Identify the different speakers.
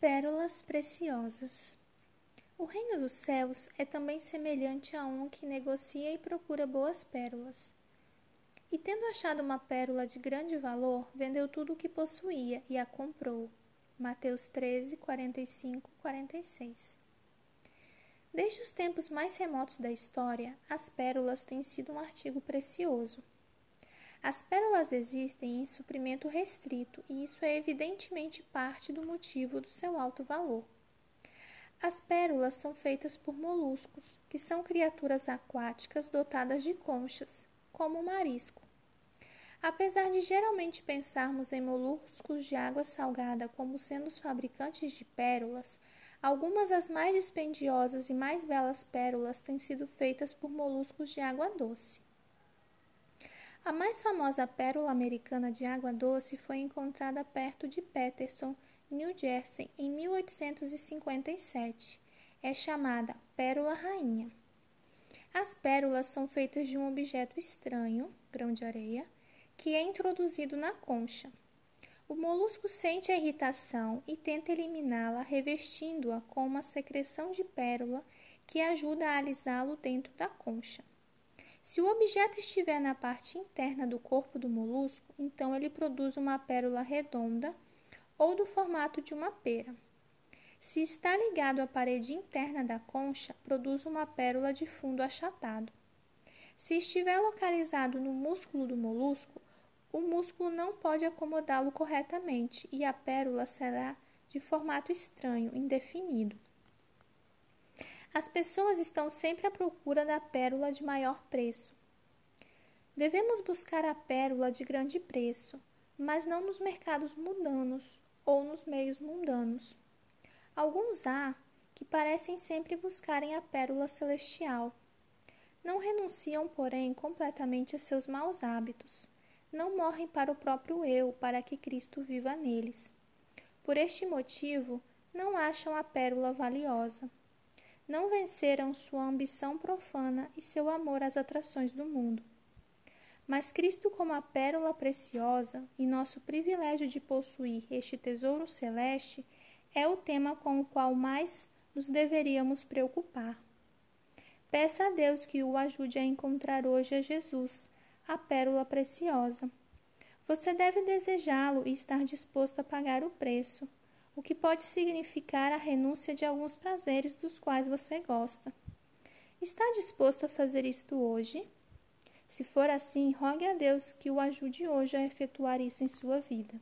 Speaker 1: Pérolas preciosas. O reino dos céus é também semelhante a um que negocia e procura boas pérolas. E tendo achado uma pérola de grande valor, vendeu tudo o que possuía e a comprou. Mateus 13, 45, 46. Desde os tempos mais remotos da história, as pérolas têm sido um artigo precioso. As pérolas existem em suprimento restrito e isso é evidentemente parte do motivo do seu alto valor. As pérolas são feitas por moluscos, que são criaturas aquáticas dotadas de conchas, como o marisco. Apesar de geralmente pensarmos em moluscos de água salgada como sendo os fabricantes de pérolas, algumas das mais dispendiosas e mais belas pérolas têm sido feitas por moluscos de água doce. A mais famosa pérola americana de água doce foi encontrada perto de Peterson, New Jersey, em 1857. É chamada Pérola Rainha. As pérolas são feitas de um objeto estranho, grão de areia, que é introduzido na concha. O molusco sente a irritação e tenta eliminá-la, revestindo-a com uma secreção de pérola que ajuda a alisá-lo dentro da concha. Se o objeto estiver na parte interna do corpo do molusco, então ele produz uma pérola redonda ou do formato de uma pera. Se está ligado à parede interna da concha, produz uma pérola de fundo achatado. Se estiver localizado no músculo do molusco, o músculo não pode acomodá-lo corretamente e a pérola será de formato estranho, indefinido. As pessoas estão sempre à procura da pérola de maior preço. Devemos buscar a pérola de grande preço, mas não nos mercados mundanos ou nos meios mundanos. Alguns há que parecem sempre buscarem a pérola celestial. Não renunciam, porém, completamente a seus maus hábitos. Não morrem para o próprio eu, para que Cristo viva neles. Por este motivo, não acham a pérola valiosa não venceram sua ambição profana e seu amor às atrações do mundo. Mas Cristo, como a pérola preciosa e nosso privilégio de possuir este tesouro celeste, é o tema com o qual mais nos deveríamos preocupar. Peça a Deus que o ajude a encontrar hoje a Jesus, a pérola preciosa. Você deve desejá-lo e estar disposto a pagar o preço o que pode significar a renúncia de alguns prazeres dos quais você gosta. Está disposto a fazer isto hoje? Se for assim, rogue a Deus que o ajude hoje a efetuar isso em sua vida.